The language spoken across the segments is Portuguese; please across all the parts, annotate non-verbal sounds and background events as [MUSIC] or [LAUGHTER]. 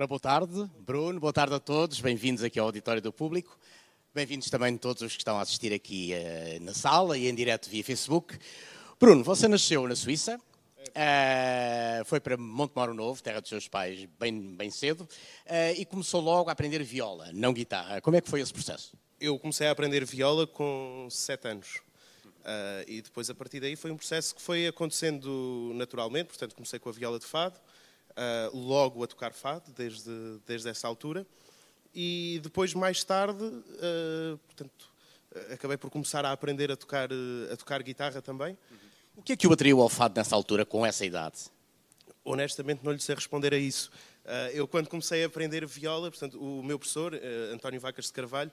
Ora, boa tarde, Bruno, boa tarde a todos, bem-vindos aqui ao Auditório do Público. Bem-vindos também todos os que estão a assistir aqui uh, na sala e em direto via Facebook. Bruno, você nasceu na Suíça, uh, foi para Montemoro Novo, terra dos seus pais, bem, bem cedo, uh, e começou logo a aprender viola, não guitarra. Como é que foi esse processo? Eu comecei a aprender viola com sete anos. E depois, a partir daí, foi um processo que foi acontecendo naturalmente. Portanto, comecei com a viola de fado, uh, logo a tocar fado, desde, desde essa altura. E depois, mais tarde, uh, portanto, acabei por começar a aprender a tocar, a tocar guitarra também. O que é que o atraiu ao fado nessa altura, com essa idade? Honestamente, não lhe sei responder a isso. eu, quando comecei a aprender viola, portanto, o meu professor, António Vacas de Carvalho,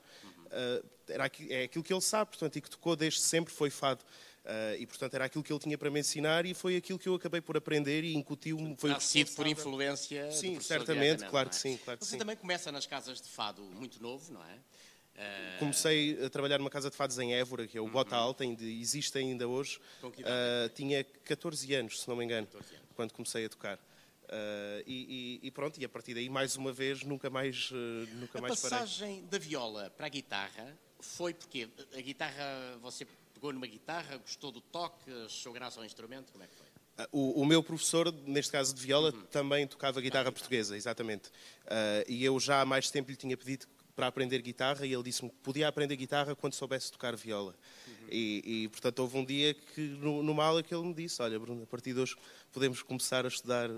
era é aquilo que ele sabe, portanto, e que tocou desde sempre foi fado. Uh, e, portanto, era aquilo que ele tinha para me ensinar e foi aquilo que eu acabei por aprender e incutiu-me. Foi Há sido por influência Sim, certamente, claro que sim. Claro que Você sim. também começa nas casas de fado muito novo, não é? Uh... Comecei a trabalhar numa casa de fados em Évora, que é o uhum. Bota Alta, ainda, existe ainda hoje. Uh, tinha 14 anos, se não me engano, quando comecei a tocar. Uh, e, e, pronto, e a partir daí, mais uma vez, nunca mais, uh, nunca a mais parei. A passagem da viola para a guitarra foi porque a guitarra, você pegou numa guitarra, gostou do toque, achou graça ao instrumento, como é que foi? Ah, o, o, meu professor, neste caso de viola, uhum. também tocava guitarra portuguesa, exatamente. Uh, e eu já há mais tempo lhe tinha pedido para aprender guitarra e ele disse-me que podia aprender guitarra quando soubesse tocar viola. Uhum. E, e, portanto, houve um dia que, no, numa aula, que ele me disse: Olha, Bruno, a partir de hoje podemos começar a estudar,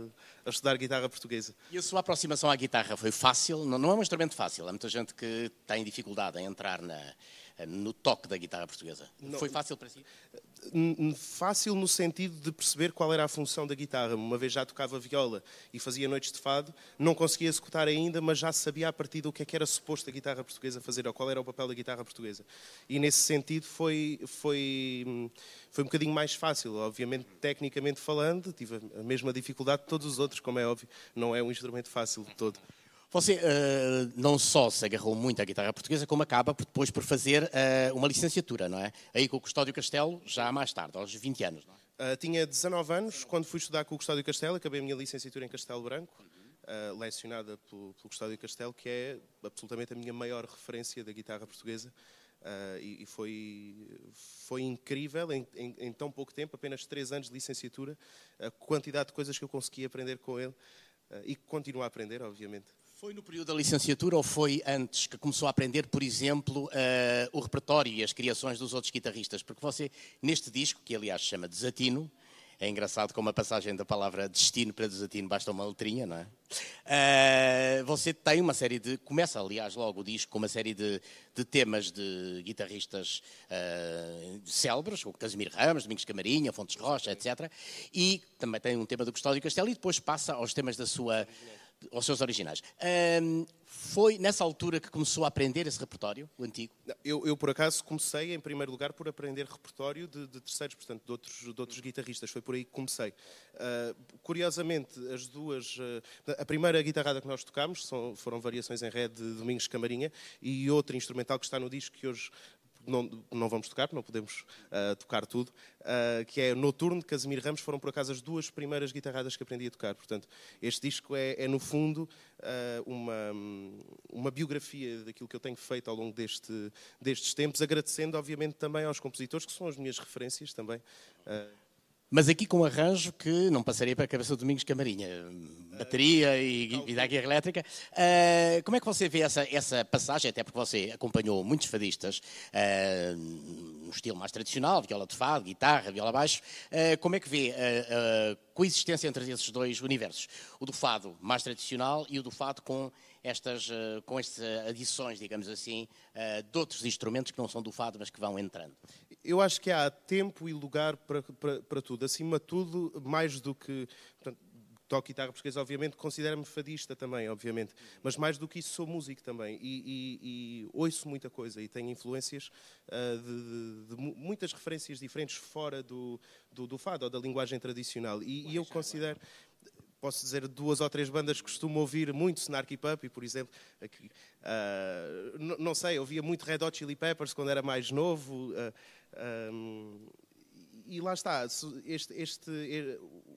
a estudar guitarra portuguesa. E a sua aproximação à guitarra foi fácil? Não, não é um instrumento fácil. Há muita gente que tem dificuldade em entrar na, no toque da guitarra portuguesa. Não, foi fácil para si? Fácil no sentido de perceber qual era a função da guitarra. Uma vez já tocava viola e fazia noites de fado, não conseguia executar ainda, mas já sabia a partir do que, é que era suposto a guitarra portuguesa fazer, ou qual era o papel da guitarra portuguesa. E nesse sentido foi, foi, foi um bocadinho mais fácil. Obviamente, tecnicamente falando, tive a mesma dificuldade de todos os outros, como é óbvio, não é um instrumento fácil de todo. Você uh, não só se agarrou muito à guitarra portuguesa, como acaba depois por fazer uh, uma licenciatura, não é? Aí com o Custódio Castelo, já mais tarde, aos 20 anos, é? Uh, tinha 19 anos quando fui estudar com o Custódio Castelo, acabei a minha licenciatura em Castelo Branco, lecionada pelo, pelo Custódio Castelo, que é absolutamente a minha maior referência da guitarra portuguesa. E, e foi, foi incrível em, em, em, tão pouco tempo, apenas três anos de licenciatura, a quantidade de coisas que eu consegui aprender com ele e que continuo a aprender, obviamente. Foi no período da licenciatura ou foi antes que começou a aprender, por exemplo, uh, o repertório e as criações dos outros guitarristas? Porque você, neste disco, que aliás chama Desatino, é engraçado como a passagem da palavra destino para desatino basta uma letrinha, não é? Uh, você tem uma série de. Começa, aliás, logo o disco com uma série de, de temas de guitarristas uh, célebres, como Casimiro Ramos, Domingos Camarinha, Fontes Rocha, etc. E também tem um tema do Custódio Castelo e depois passa aos temas da sua aos seus originais. Um, foi nessa altura que começou a aprender esse repertório, o antigo? Eu, eu por acaso, comecei, em primeiro lugar, por aprender repertório de, de terceiros, portanto, de outros, de outros guitarristas. Foi por aí que comecei. Uh, curiosamente, as duas... Uh, a primeira guitarrada que nós tocámos são, foram variações em ré de Domingos Camarinha e outra instrumental que está no disco que hoje não, não vamos tocar, não podemos uh, tocar tudo, uh, que é Noturno de Casimiro Ramos, foram por acaso as duas primeiras guitarradas que aprendi a tocar. Portanto, este disco é, é no fundo, uh, uma, uma biografia daquilo que eu tenho feito ao longo deste, destes tempos, agradecendo, obviamente, também aos compositores, que são as minhas referências também. Mas aqui com um arranjo que não passaria para a cabeça do Domingos Camarinha. Bateria e, e da guerra elétrica. Uh, como é que você vê essa, essa passagem, até porque você acompanhou muitos fadistas uh, no estilo mais tradicional, viola de fado, guitarra, viola baixo. Uh, como é que vê a, a coexistência entre esses dois universos? O do fado mais tradicional e o do fado com estas, com estas adições, digamos assim, de outros instrumentos que não são do fado, mas que vão entrando eu acho que há tempo e lugar para, para, para tudo. Acima de tudo, mais do que. Portanto, toco guitarra portuguesa, obviamente, considero-me fadista também, obviamente. Mas mais do que isso, sou músico também. E, e, e ouço muita coisa e tenho influências uh, de, de, de, muitas referências diferentes fora do, do, do, fado ou da linguagem tradicional. E, e eu considero posso dizer duas ou três bandas que costumo ouvir muito, Snarky Puppy, por exemplo. Aqui, uh, não sei, ouvia muito Red Hot Chili Peppers quando era mais novo. Uh, um, e lá está, este, este,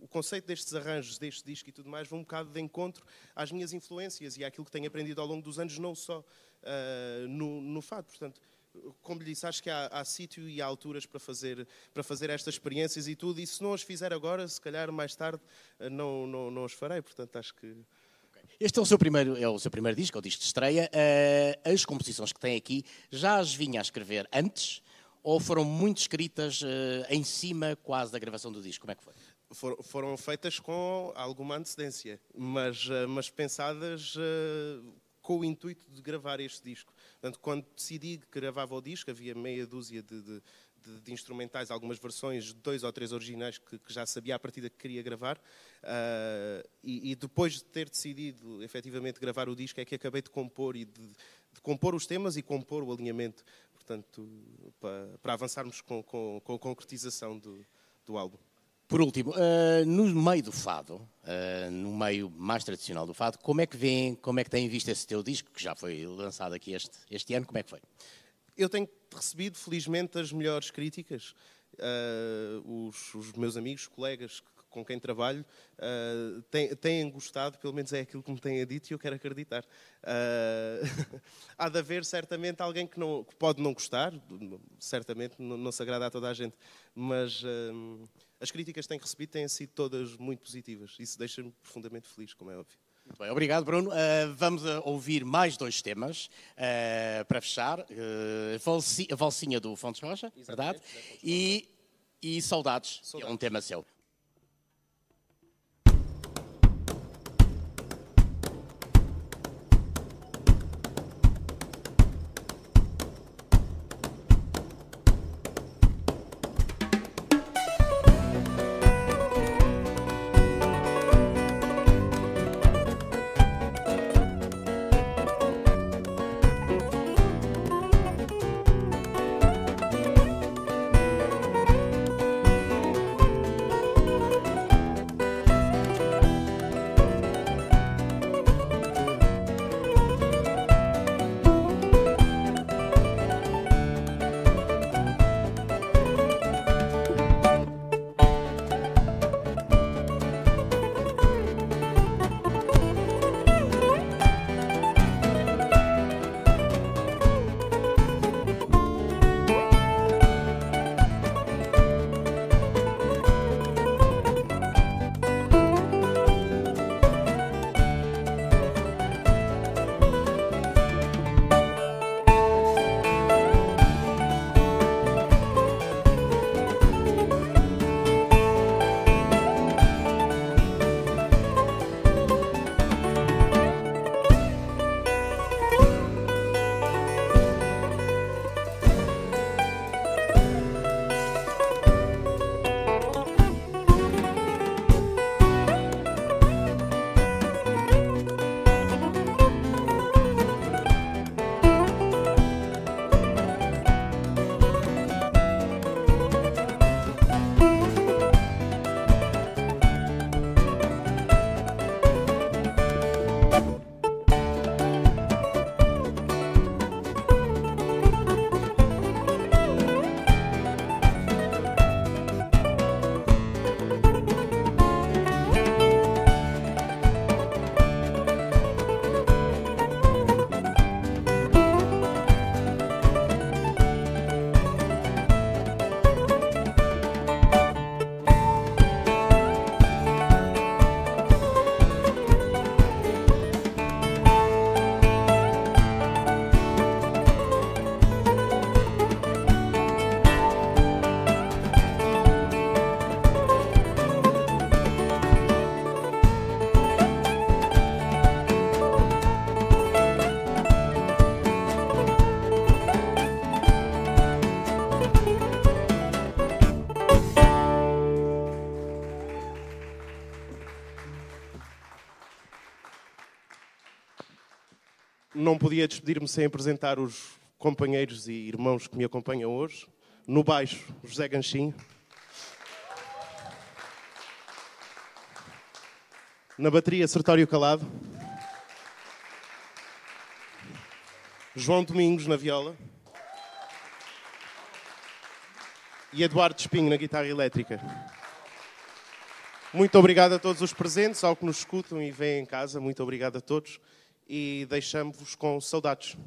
conceito destes arranjos, deste disco e tudo mais, vão um bocado de encontro às minhas influências e àquilo que tenho aprendido ao longo dos anos, não só uh, no, no fado. Portanto, como lhe disse, acho que há, há sítio e há alturas para fazer, para fazer estas experiências e tudo, e se não as fizer agora, se calhar mais tarde, não, não, não as farei. Portanto, acho que. Este é o seu primeiro, é o seu primeiro disco, é o disco de estreia. Uh, as composições que tem aqui, já as vinha a escrever antes ou foram muito escritas uh, em cima quase da gravação do disco? Como é que foi? For, foram feitas com alguma antecedência, mas, uh, mas pensadas com o intuito de gravar este disco. Portanto, quando decidi que gravava o disco, havia meia dúzia de, de, de, de instrumentais, algumas versões, dois ou três originais que, que já sabia a partida que queria gravar. Uh, e, e, depois de ter decidido efetivamente gravar o disco, é que acabei de compor e de compor os temas e compor o alinhamento, portanto, para, para avançarmos com, com, com a concretização do, do álbum. Por último, uh, no meio do fado, uh, no meio mais tradicional do fado, como é que vem, como é que têm visto esse teu disco, que já foi lançado aqui este, este ano, como é que foi? Eu tenho recebido, felizmente, as melhores críticas. Uh, os, os, meus amigos, colegas com quem trabalho, têm, têm, gostado, pelo menos é aquilo que me têm dito e eu quero acreditar. [LAUGHS] Há de haver certamente alguém que, não, que pode não gostar, certamente não, não, se agrada a toda a gente, mas as críticas que tenho recebido têm sido todas muito positivas. Isso deixa-me profundamente feliz, como é óbvio. Muito bem, obrigado, Bruno. Uh, vamos ouvir mais dois temas uh, para fechar. Uh, a Valsinha do Fontes Rocha, verdade? E, e Saudades, Saudades, é um tema seu. Não podia despedir-me sem apresentar os companheiros e irmãos que me acompanham hoje. No baixo, José Ganchim. Na bateria, Sertório Calado. João Domingos na viola. E Eduardo Espinho na guitarra elétrica. Muito obrigado a todos os presentes, ao que nos escutam e veem em casa. Muito obrigado a todos e deixamos-vos com saudades.